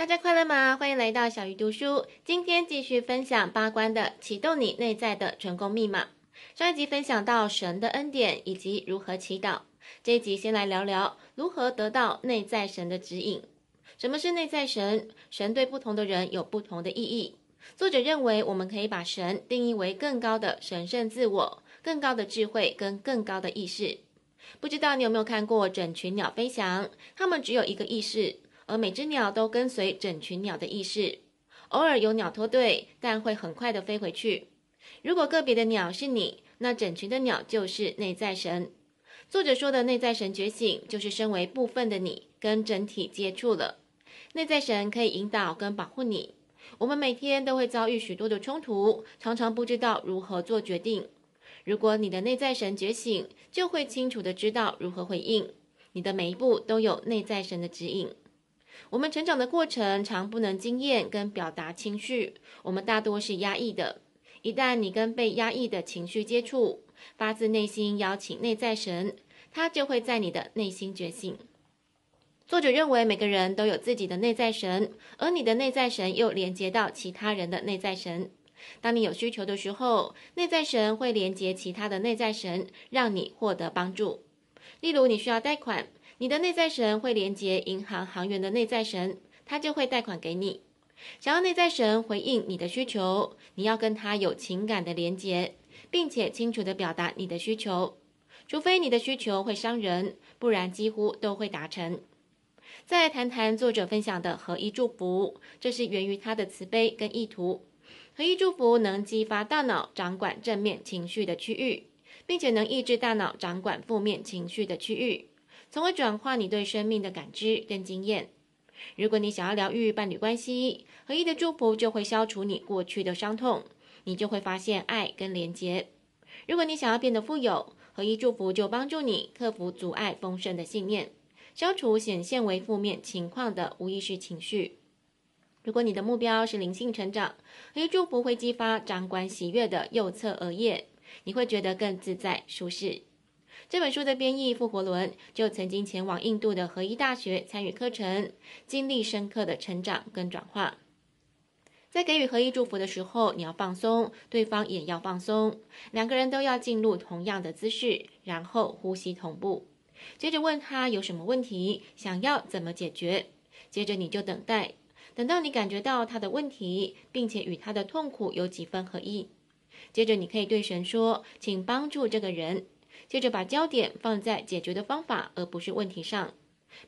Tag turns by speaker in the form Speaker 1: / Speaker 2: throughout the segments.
Speaker 1: 大家快乐吗？欢迎来到小鱼读书。今天继续分享八关的启动你内在的成功密码。上一集分享到神的恩典以及如何祈祷，这一集先来聊聊如何得到内在神的指引。什么是内在神？神对不同的人有不同的意义。作者认为，我们可以把神定义为更高的神圣自我、更高的智慧跟更高的意识。不知道你有没有看过整群鸟飞翔？它们只有一个意识。而每只鸟都跟随整群鸟的意识，偶尔有鸟脱队，但会很快的飞回去。如果个别的鸟是你，那整群的鸟就是内在神。作者说的内在神觉醒，就是身为部分的你跟整体接触了。内在神可以引导跟保护你。我们每天都会遭遇许多的冲突，常常不知道如何做决定。如果你的内在神觉醒，就会清楚的知道如何回应。你的每一步都有内在神的指引。我们成长的过程常不能经验跟表达情绪，我们大多是压抑的。一旦你跟被压抑的情绪接触，发自内心邀请内在神，他就会在你的内心觉醒。作者认为每个人都有自己的内在神，而你的内在神又连接到其他人的内在神。当你有需求的时候，内在神会连接其他的内在神，让你获得帮助。例如，你需要贷款。你的内在神会连接银行行员的内在神，他就会贷款给你。想要内在神回应你的需求，你要跟他有情感的连接，并且清楚地表达你的需求。除非你的需求会伤人，不然几乎都会达成。再来谈谈作者分享的合一祝福，这是源于他的慈悲跟意图。合一祝福能激发大脑掌管正面情绪的区域，并且能抑制大脑掌管负面情绪的区域。从而转化你对生命的感知跟经验。如果你想要疗愈伴侣关系，合一的祝福就会消除你过去的伤痛，你就会发现爱跟连结。如果你想要变得富有，合一祝福就帮助你克服阻碍丰盛的信念，消除显现为负面情况的无意识情绪。如果你的目标是灵性成长，合一祝福会激发掌管喜悦的右侧额叶，你会觉得更自在舒适。这本书的编译傅活伦就曾经前往印度的合一大学参与课程，经历深刻的成长跟转化。在给予合一祝福的时候，你要放松，对方也要放松，两个人都要进入同样的姿势，然后呼吸同步。接着问他有什么问题，想要怎么解决。接着你就等待，等到你感觉到他的问题，并且与他的痛苦有几分合一。接着你可以对神说：“请帮助这个人。”接着把焦点放在解决的方法，而不是问题上，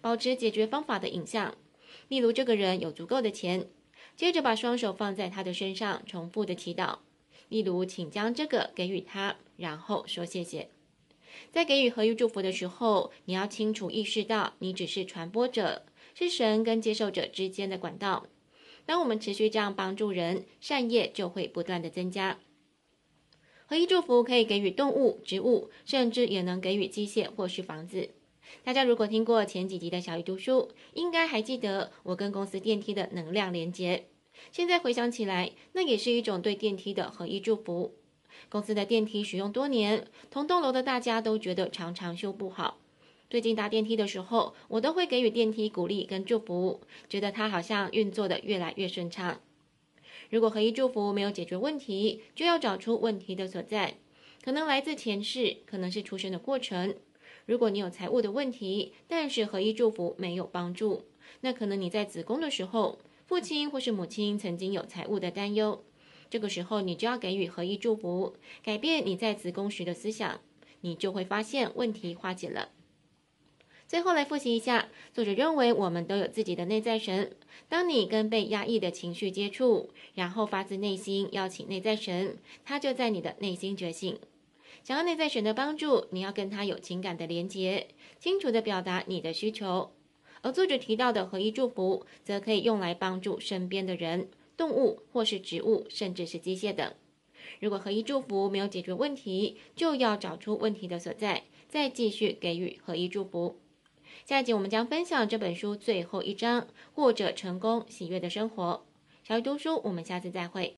Speaker 1: 保持解决方法的影像。例如，这个人有足够的钱。接着把双手放在他的身上，重复的祈祷。例如，请将这个给予他，然后说谢谢。在给予合一祝福的时候，你要清楚意识到，你只是传播者，是神跟接受者之间的管道。当我们持续这样帮助人，善业就会不断的增加。合一祝福可以给予动物、植物，甚至也能给予机械或是房子。大家如果听过前几集的小鱼读书，应该还记得我跟公司电梯的能量连接。现在回想起来，那也是一种对电梯的合一祝福。公司的电梯使用多年，同栋楼的大家都觉得常常修不好。最近搭电梯的时候，我都会给予电梯鼓励跟祝福，觉得它好像运作得越来越顺畅。如果合一祝福没有解决问题，就要找出问题的所在，可能来自前世，可能是出生的过程。如果你有财务的问题，但是合一祝福没有帮助，那可能你在子宫的时候，父亲或是母亲曾经有财务的担忧，这个时候你就要给予合一祝福，改变你在子宫时的思想，你就会发现问题化解了。最后来复习一下，作者认为我们都有自己的内在神。当你跟被压抑的情绪接触，然后发自内心邀请内在神，他就在你的内心觉醒。想要内在神的帮助，你要跟他有情感的连结，清楚地表达你的需求。而作者提到的合一祝福，则可以用来帮助身边的人、动物或是植物，甚至是机械等。如果合一祝福没有解决问题，就要找出问题的所在，再继续给予合一祝福。下一集我们将分享这本书最后一章，过着成功喜悦的生活。小鱼读书，我们下次再会。